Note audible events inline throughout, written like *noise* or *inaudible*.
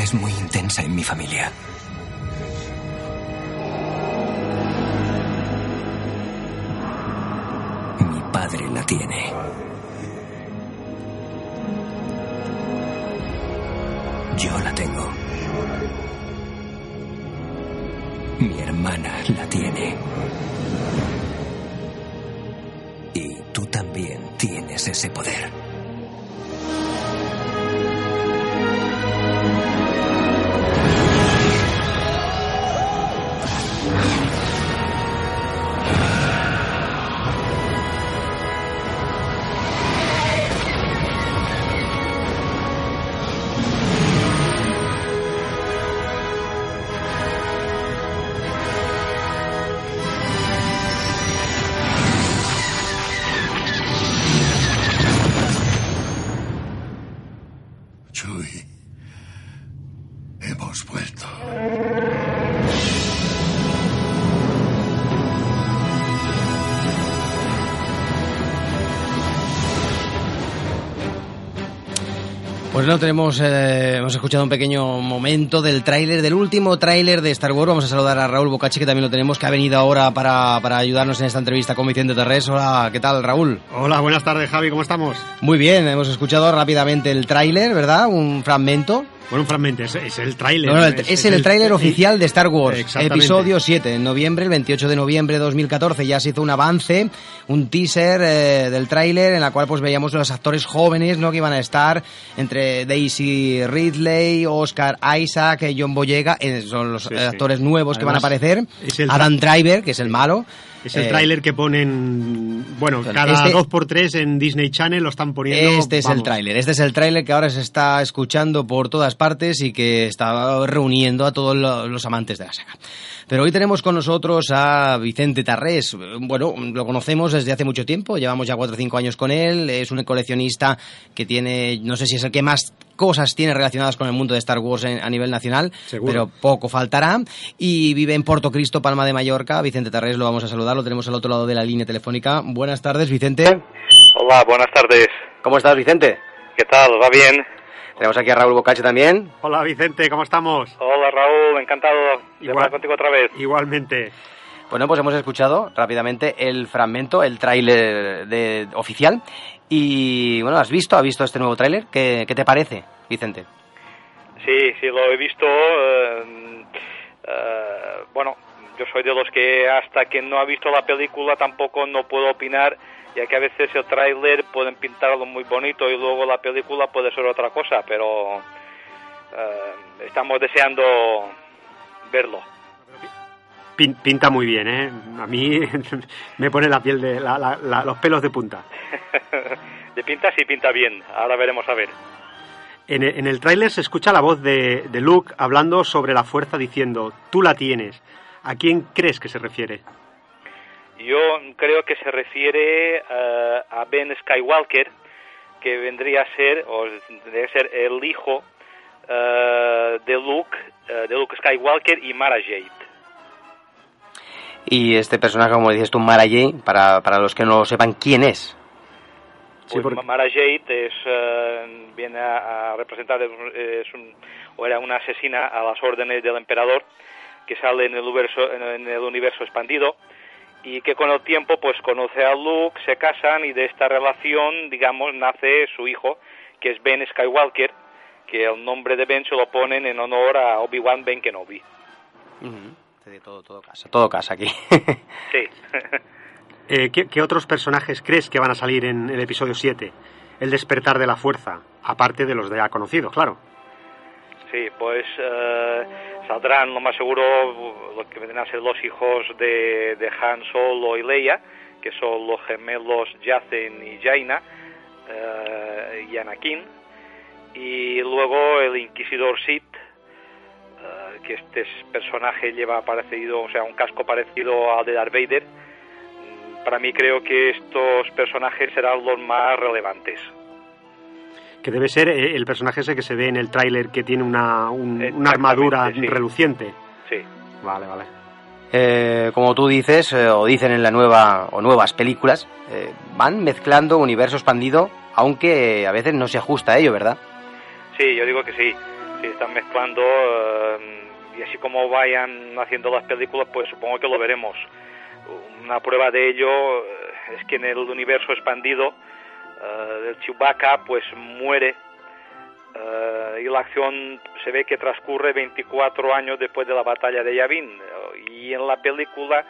Es muy intensa en mi familia. Mi padre la tiene. Yo la tengo. Mi hermana la tiene. Y tú también tienes ese poder. Pues no tenemos, eh, hemos escuchado un pequeño momento del tráiler, del último tráiler de Star Wars. Vamos a saludar a Raúl Bocacci, que también lo tenemos, que ha venido ahora para, para ayudarnos en esta entrevista con Vicente Terrés. Hola, ¿qué tal, Raúl? Hola, buenas tardes, Javi, ¿cómo estamos? Muy bien, hemos escuchado rápidamente el tráiler, ¿verdad? Un fragmento. Bueno, un fragmento, es, es el tráiler. No, no, el- es, el, tráiler oficial de Star Wars, episodio 7, en noviembre, el 28 de noviembre de 2014, ya se hizo un avance, un teaser eh, del tráiler en la cual pues veíamos los actores jóvenes, ¿no?, que iban a estar entre Daisy Ridley, Oscar Isaac, eh, John Boyega, eh, son los Sí, eh, sí. actores nuevos que van a aparecer, es Adam Driver, que es el malo, Es el eh, tráiler que ponen, bueno, cada este- dos por tres en Disney Channel lo están poniendo. Este es el tráiler, este es el tráiler que ahora se está escuchando por todas partes y que está reuniendo a todos lo- los amantes de la saga. Pero hoy tenemos con nosotros a Vicente Tarrés. Bueno, lo conocemos desde hace mucho tiempo, llevamos ya cuatro o cinco años con él. Es un coleccionista que tiene, no sé si es el que más cosas tiene relacionadas con el mundo de Star Wars en- a nivel nacional, Seguro. pero poco faltará. Y vive en Porto Cristo, Palma de Mallorca. Vicente Tarrés, lo vamos a saludar, lo tenemos al otro lado de la línea telefónica. Buenas tardes, Vicente. Hola, buenas tardes. ¿Cómo estás, Vicente? ¿Qué tal? ¿Va bien? Tenemos aquí a Raúl Bocache también. Hola, Vicente, ¿cómo estamos? Hola, Raúl. Encantado de Igual. hablar contigo otra vez. Igualmente. Bueno, pues hemos escuchado rápidamente el fragmento, el tráiler oficial. Y bueno, ¿has visto? ¿Has visto este nuevo tráiler? ¿Qué, te parece, Vicente? Sí, sí, lo he visto. eh, eh, bueno, yo soy de los que hasta que no ha visto la película tampoco no puedo opinar, ya que a veces el tráiler pueden pintarlo muy bonito y luego la película puede ser otra cosa, pero eh, estamos deseando verlo. Pin- pinta muy bien, ¿eh? A mí *laughs* me pone la piel de la- la- la- los pelos de punta. *laughs* de pinta sí pinta bien, ahora veremos a ver. En el, en el tráiler se escucha la voz de, de Luke hablando sobre la fuerza diciendo, tú la tienes. ¿A quién crees que se refiere? Yo creo que se refiere eh, a Ben Skywalker, que vendría a ser, o debe ser el hijo eh, de Luke, eh, de Luke Skywalker y Mara Jade. Y este personaje, como dices tú, Mara Jade, para, para los que no lo sepan, ¿quién es? Pues Mara Jade es, eh, viene a, a representar, es un- o era una asesina a las órdenes del emperador que sale en el universo, en el- universo expandido y que con el tiempo pues conoce a Luke, se casan y de esta relación, digamos, nace su hijo, que es Ben Skywalker, que el nombre de Ben se lo ponen en honor a Obi-Wan Ben Kenobi. Todo, todo casa, todo casa aquí. *laughs* sí. *laughs* Eh, ¿qué, otros personajes crees que van a salir en el episodio 7? El despertar de la fuerza, aparte de los de ya conocidos, claro. Sí, pues eh, saldrán lo más seguro lo que vendrán a ser los hijos de, de Han Solo y Leia, que son los gemelos Yacen y Jaina, eh, y Anakin, y luego el Inquisidor Sith, que este personaje lleva parecido, o sea, un casco parecido al de Darth Vader. Mm, para mí creo que estos personajes serán los más relevantes que debe ser eh, el personaje ese que se ve en el tráiler que tiene una, una armadura reluciente. Sí. Vale, vale. Eh, como tú dices, eh, o dicen en la nueva o nuevas películas, van mezclando universo expandido, aunque a veces no se ajusta a ello, ¿verdad? Sí, yo digo que sí. Sí, están mezclando y así como vayan haciendo las películas, pues supongo que lo veremos. Una prueba de ello es que en el universo expandido uh, del Chewbacca pues muere uh, y la acción se ve que transcurre 24 años después de la batalla de Yavin. Y en la película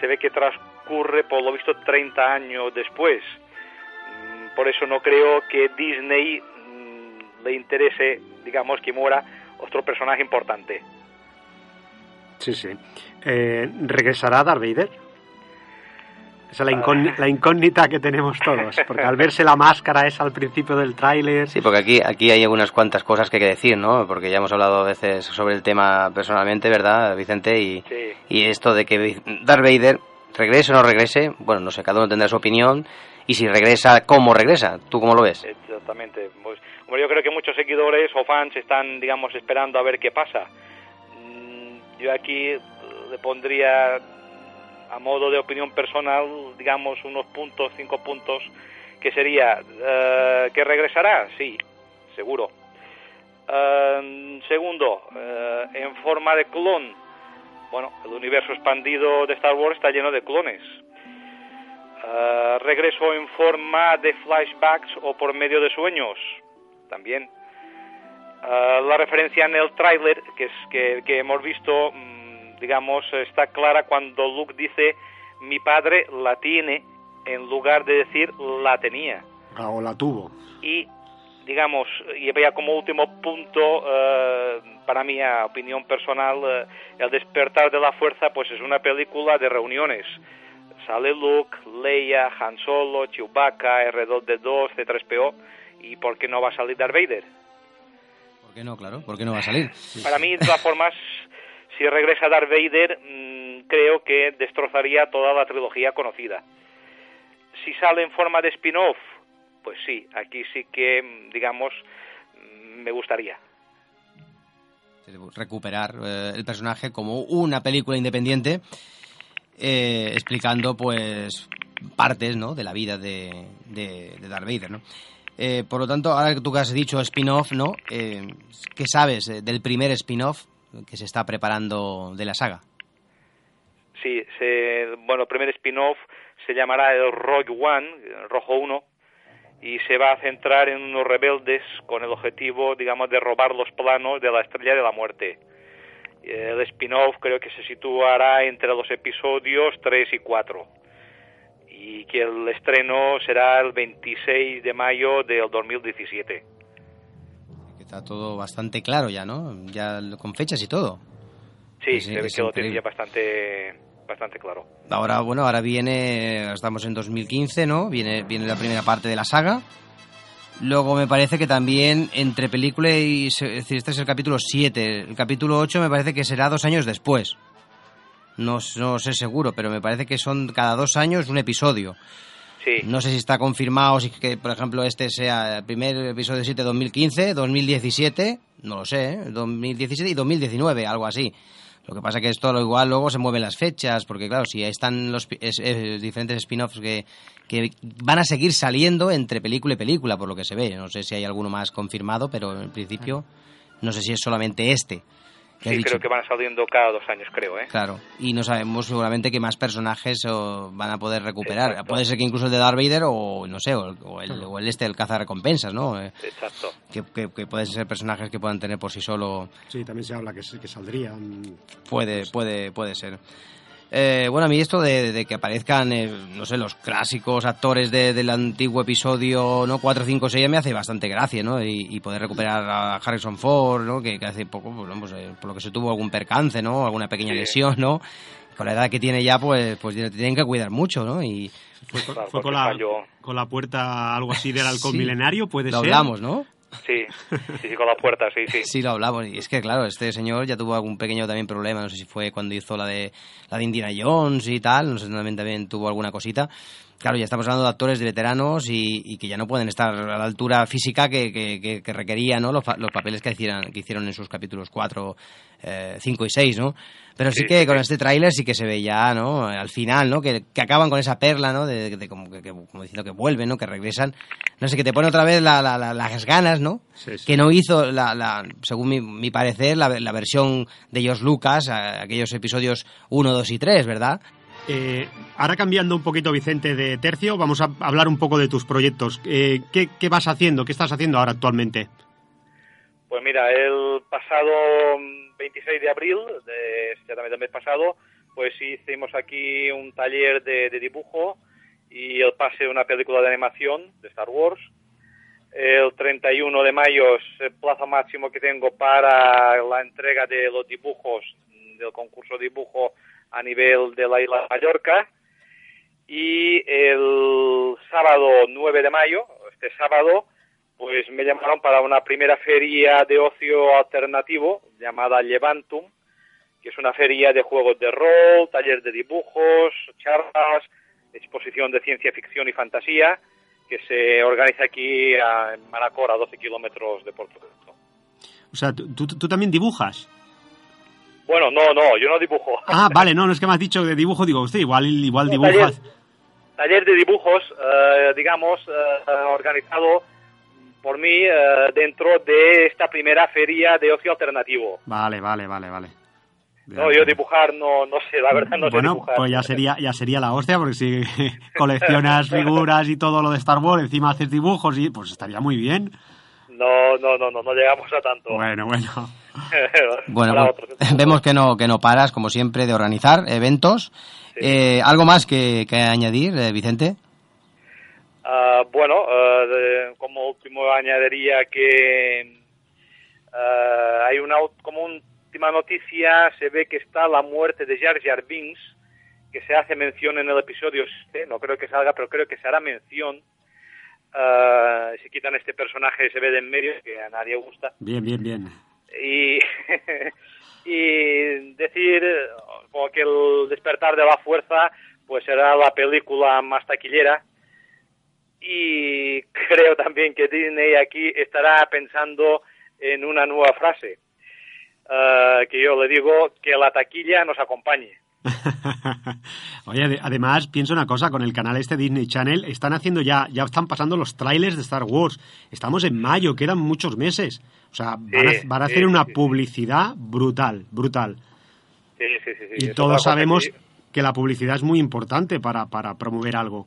se ve que transcurre por lo visto 30 años después. Mm, por eso no creo que Disney mm, le interese digamos que muera otro personaje importante sí sí eh, regresará Darth Vader esa es la, incógnita, que tenemos todos, porque al verse la máscara es al principio del tráiler... Sí, porque aquí, aquí hay algunas cuantas cosas que hay que decir, ¿no? Porque ya hemos hablado a veces sobre el tema personalmente, ¿verdad, Vicente? Y, y esto de que Darth Vader regrese o no regrese, bueno, no sé, cada uno tendrá su opinión, y si regresa, ¿cómo regresa? ¿Tú cómo lo ves? Exactamente. Pues, yo creo que muchos seguidores o fans están, digamos, esperando a ver qué pasa. Yo aquí le pondría a modo de opinión personal, digamos, unos puntos, cinco puntos, que sería, eh, ¿que regresará? Sí, seguro. Eh, segundo, eh, en forma de clon. Bueno, el universo expandido de Star Wars está lleno de clones. regreso en forma de flashbacks o por medio de sueños. También. La referencia en el tráiler que, es, que, que hemos visto mm, digamos, está clara cuando Luke dice mi padre la tiene en lugar de decir la tenía. Ah, o la tuvo. Y, digamos, y veía como último punto, eh, para mi opinión personal, eh, El despertar de la fuerza, pues es una película de reuniones. Sale Luke, Leia, Han Solo, Chewbacca, R2D2, C3PO, y ¿por qué no va a salir Darth Vader? ¿Por qué no, claro? ¿Por qué no va a salir? Para mí, de todas formas, si regresa Darth Vader, mm, creo que destrozaría toda la trilogía conocida. Si sale en forma de spin-off, pues sí, aquí sí que, mm, digamos, mm, me gustaría. Recuperar eh, el personaje como una película independiente, eh, explicando, pues, partes, ¿no?, de la vida de, de, Darth Vader, ¿no? Eh, por lo tanto, ahora que tú has dicho spin-off, ¿no? ¿Qué sabes del primer spin-off que se está preparando de la saga. Sí, bueno, el primer spin-off se llamará el Rogue One, Rojo 1, y se va a centrar en unos rebeldes con el objetivo, digamos, de robar los planos de la Estrella de la Muerte. El spin-off creo que se situará entre los episodios 3 y 4 y que el estreno será el 26 de mayo del 2017 todo bastante claro ya, ¿no? Ya con fechas y todo. Sí, se ve que lo tenía bastante, bastante claro. Ahora, bueno, ahora viene, estamos en 2015, ¿no? Viene, viene la primera parte de la saga. Luego me parece que también entre película y... Es decir, este es el capítulo 7. El capítulo 8 me parece que será dos años después. No, no sé seguro, pero me parece que son cada dos años un episodio. No sé si está confirmado, si que, por ejemplo, este sea el primer episodio 7 2015, 2017, no lo sé, 2017 ¿eh? y 2019, algo así. Lo que pasa que esto lo igual luego se mueven las fechas, porque claro, si están los diferentes spin-offs que, que van a seguir saliendo entre película y película, por lo que se ve. No sé si hay alguno más confirmado, pero en principio no sé si es solamente este ¿Qué has Sí, dicho? creo que van saliendo cada dos años, creo, ¿eh? Claro, y no sabemos seguramente qué más personajes o, van a poder recuperar. Exacto. Puede ser que incluso el de Darth Vader o, no sé, o, el- o el, o el este, el recompensas, ¿no? Eh, Exacto. que, que- que pueden ser personajes que puedan tener por sí solo. Sí, también se habla que, que saldrían. Puede, puede, puede ser. Eh, bueno, a mí esto de, de que aparezcan, eh, no sé, los clásicos actores de- del antiguo episodio no 4, 5, 6 me hace bastante gracia, ¿no? Y, y poder recuperar a Harrison Ford, ¿no? Que, que hace poco, pues, no, pues, eh, por lo que se tuvo algún percance, ¿no? Alguna pequeña Sí. lesión, ¿no? Con la edad que tiene ya, pues, pues tienen que cuidar mucho, ¿no? Y Fue, con- fue la, con la puerta, algo así del *laughs* halcón Sí. milenario, puede lo ser. hablamos, ¿no? Sí, sí, con la puerta, sí, sí. Sí, lo hablamos. Y es que, claro, este señor ya tuvo algún pequeño también problema. No sé si fue cuando hizo la de, la de Jones y tal. No sé, también, también tuvo alguna cosita. Claro, ya estamos hablando de actores de veteranos y, y que ya no pueden estar a la altura física que, que, que- que requerían ¿no? los, los papeles que hicieron, que hicieron en sus capítulos 4, 5 y 6, ¿no? Pero sí, Sí, que sí, con este tráiler sí que se ve ya, ¿no? Al final, ¿no? Que, que acaban con esa perla, ¿no? De, de como, que, como diciendo que vuelven, ¿no? Que regresan. No sé, que te pone otra vez la- la- la- las ganas, ¿no? Sí, que no hizo, la, la- según mi, mi parecer, la, la versión de George Lucas, a- aquellos episodios 1, 2 y 3, ¿verdad? Eh, ahora cambiando un poquito, Vicente, de tercio, vamos a hablar un poco de tus proyectos. Eh, ¿qué, vas haciendo? ¿Qué estás haciendo ahora actualmente? Pues mira, el pasado mm, 26 de abril, de, exactamente del mes pasado, pues hicimos aquí un taller de, de dibujo y el pase de una película de animación de Star Wars. El 31 de mayo es el plazo máximo que tengo para la entrega de los dibujos mm, del concurso de dibujo a nivel de la isla de Mallorca. Y el sábado 9 de mayo, este sábado, pues me llamaron para una primera feria de ocio alternativo llamada Levantum, que es una feria de juegos de rol, taller de dibujos, charlas, exposición de ciencia ficción y fantasía, que se organiza aquí en Manacor, a 12 kilómetros de Puerto Rico. O sea, ¿tú, tú- tú también dibujas? Bueno, no, no, yo no dibujo. Ah, vale, no, no es que me has dicho de dibujo, digo, usted igual, igual dibujas. Taller de dibujos, eh, digamos, eh, organizado por mí eh, dentro de esta primera feria de ocio alternativo. Vale, vale, vale, vale. No, yo dibujar no, no sé, la verdad no sé bueno, dibujar. pues ya sería, ya sería la hostia, porque si *laughs* coleccionas figuras y todo lo de Star Wars, encima haces dibujos, y pues estaría muy bien. No, no, no, no, no llegamos a tanto. Bueno, bueno. *laughs* Bueno, pues, *laughs* vemos que no, que no paras, como siempre, de organizar eventos. Eh, ¿Algo más que, que añadir, eh, Vicente? Ah, bueno, eh, de- como último añadiría que ah, hay una como última noticia, se ve que está la muerte de Jar Jar Binks, que se hace mención en el episodio 7, no creo que salga, pero creo que se hará mención. Ah, si quitan este personaje se ve de en medio, que a nadie gusta. Bien, bien, bien. Y, *laughs* y decir eh, como que el despertar de la fuerza pues será la película más taquillera. Y creo también que Disney aquí estará pensando en una nueva frase eh, que yo le digo que la taquilla nos acompañe *laughs* Oye, ade- además, pienso una cosa, con el canal este Disney Channel, están haciendo ya, ya están pasando los trailers de Star Wars. Estamos en mayo, quedan muchos meses. O sea, van a, Sí, van a sí, hacer una sí, publicidad brutal, brutal. Y todos sabemos que- que la publicidad es muy importante para, para promover algo.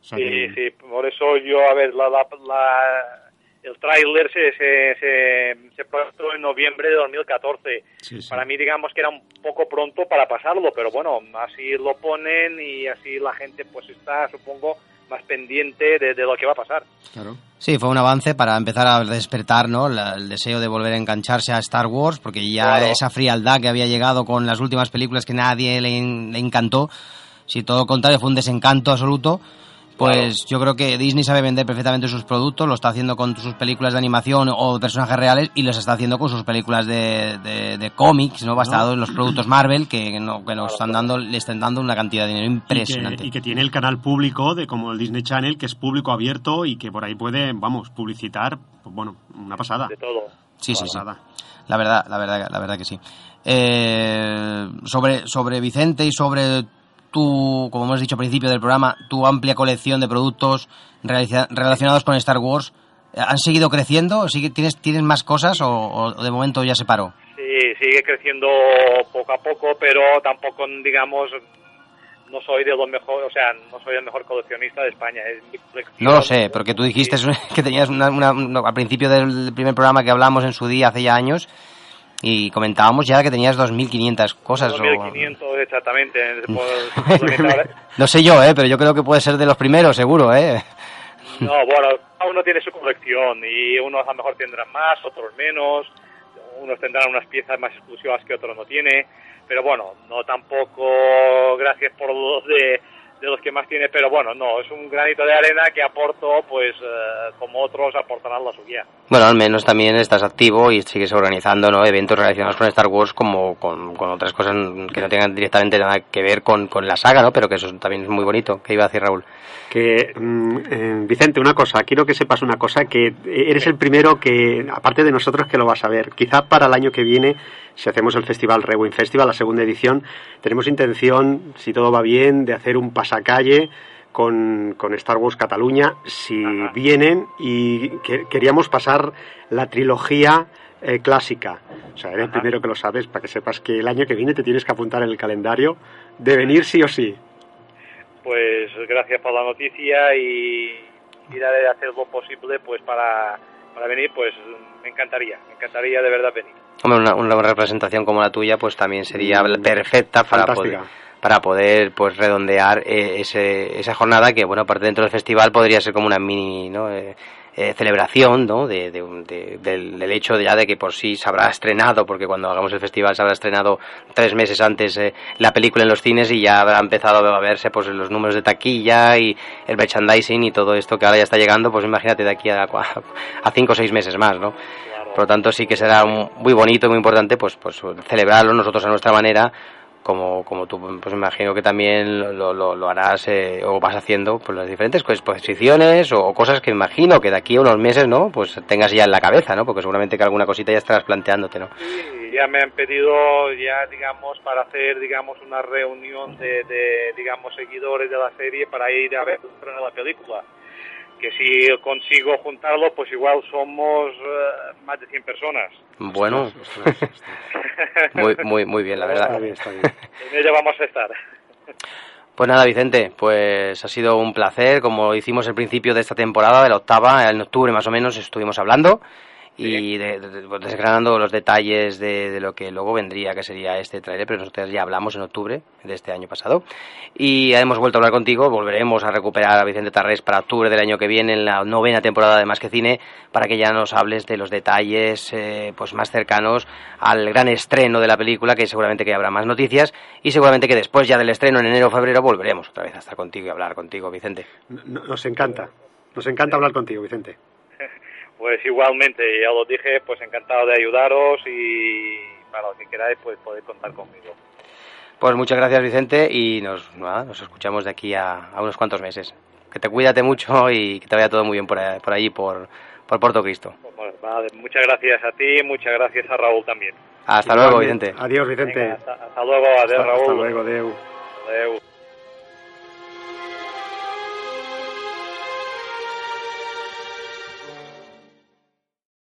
O sea Sí, que- sí, por eso yo, a ver, la, la- la- el tráiler se, se, se, se proyectó en noviembre de 2014. Sí, sí. Para mí, digamos que era un poco pronto para pasarlo, pero bueno, así lo ponen y así la gente pues está, supongo, más pendiente de, de lo que va a pasar. Claro. Sí, fue un avance para empezar a despertar ¿no? La- el deseo de volver a engancharse a Star Wars, porque ya Claro. esa frialdad que había llegado con las últimas películas que nadie le, le encantó, si todo lo contrario fue un desencanto absoluto, pues yo creo que Disney sabe vender perfectamente sus productos, lo está haciendo con sus películas de animación o personajes reales y los está haciendo con sus películas de, de, de cómics, ¿no? Basado en los productos Marvel que, no, que nos están dando, le están dando una cantidad de dinero Y que, impresionante. y que tiene el canal público de como el Disney Channel, que es público abierto y que por ahí puede, vamos, publicitar, pues bueno, una pasada. De todo. Sí, sí, sí. La verdad, la verdad, la verdad que sí. Eh, sobre, sobre Vicente y sobre tu, como hemos dicho al principio del programa, tu amplia colección de productos relacionados con Star Wars, ¿han seguido creciendo? ¿Sigue, tienes, ¿Tienes más cosas o, o de momento ya se paró? Sí, sigue creciendo poco a poco, pero tampoco, digamos, no soy de los mejores, o sea, no soy el mejor coleccionista de España. Es. No lo sé, porque tú dijiste *laughs* que tenías una, una- al principio del primer programa que hablamos en su día, hace ya años, y comentábamos ya que tenías 2.500 cosas. o- 2500 exactamente. *laughs* Por- por lo que ahora- No sé yo, ¿eh? pero yo creo que puede ser de los primeros, seguro, ¿eh? *laughs* No, bueno, cada uno tiene su colección y unos a lo mejor tendrán más, otros menos, unos tendrán unas piezas más exclusivas que otros no tiene, pero bueno, no tampoco gracias por los de, de los que más tiene, pero bueno, no, es un granito de arena que aporto, pues eh, como otros aportarán la suya. Bueno, al menos también estás activo y sigues organizando ¿no? eventos relacionados con Star Wars como con, con otras cosas que no tengan directamente nada que ver con, con la saga, ¿no? Pero que eso también es muy bonito. ¿Qué iba a decir Raúl? Que, mm, eh, Vicente, una cosa, quiero que sepas una cosa, que eres el primero que, aparte de nosotros, que lo vas a ver. Quizá para el año que viene, si hacemos el festival Rewind Festival, la segunda edición, tenemos intención, si todo va bien, de hacer un pasacalle con, con Star Wars Cataluña, si vienen, y que- queríamos pasar la trilogía eh, clásica. O sea, eres el primero que lo sabes, para que sepas que el año que viene te tienes que apuntar en el calendario de venir sí o sí. Pues gracias por la noticia y iré a hacer lo posible pues para, para venir, pues me encantaría, me encantaría de verdad venir. Hombre, una, una representación como la tuya, pues también sería Mm, perfecta para poder, fantástica. Para poder pues redondear eh, ese, esa jornada que, bueno, aparte dentro del festival podría ser como una mini ¿no? Eh, eh, celebración ¿no? de, de de- del, del hecho de ya de que por sí se habrá estrenado, porque cuando hagamos el festival se habrá estrenado tres meses antes eh, la película en los cines y ya habrá empezado a verse pues los números de taquilla y el merchandising y todo esto que ahora ya está llegando, pues imagínate de aquí a, a cinco o seis meses más, ¿no? Por lo tanto, sí que será un- muy bonito y muy importante pues, pues celebrarlo nosotros a nuestra manera, como, como tú pues imagino que también lo, lo, lo harás eh, o vas haciendo pues las diferentes exposiciones o cosas que imagino que de aquí a unos meses, ¿no? Pues tengas ya en la cabeza, ¿no? Porque seguramente que alguna cosita ya estarás planteándote, ¿no? Sí, ya me han pedido ya digamos para hacer digamos una reunión de, de, digamos seguidores de la serie para ir a ver la película que si consigo juntarlo pues igual somos eh, más de 100 personas Bueno, *laughs* muy, muy, muy bien, la Está verdad. bien, está bien. *laughs* en ella vamos a estar Pues nada, Vicente, pues ha sido un placer. Como hicimos al principio de esta temporada, de la octava, en octubre más o menos, estuvimos hablando y de- de- de- desgranando los detalles de, de lo que luego vendría, que sería este trailer, pero nosotros ya hablamos en octubre de este año pasado. Y hemos vuelto a hablar contigo, volveremos a recuperar a Vicente Tarrés para octubre del año que viene, en la novena temporada de Más que Cine, para que ya nos hables de los detalles eh, pues más cercanos al gran estreno de la película, que seguramente que habrá más noticias, y seguramente que después ya del estreno en enero o febrero volveremos otra vez a estar contigo y hablar contigo, Vicente. No- Nos encanta. Nos encanta hablar contigo, Vicente. Pues igualmente ya lo dije pues encantado de ayudaros y para lo que queráis pues podéis contar conmigo Pues muchas gracias, Vicente, y nos, nada, nos escuchamos de aquí a, a unos cuantos meses. Que te cuídate mucho y que te vaya todo muy bien por, ahí- por allí, por, por Puerto Cristo. Pues, vale, muchas gracias a ti muchas gracias a Raúl también Hasta luego. Vicente. Adiós, Vicente. Venga, hasta, hasta luego adiós Hasta- Raúl hasta luego, Deu.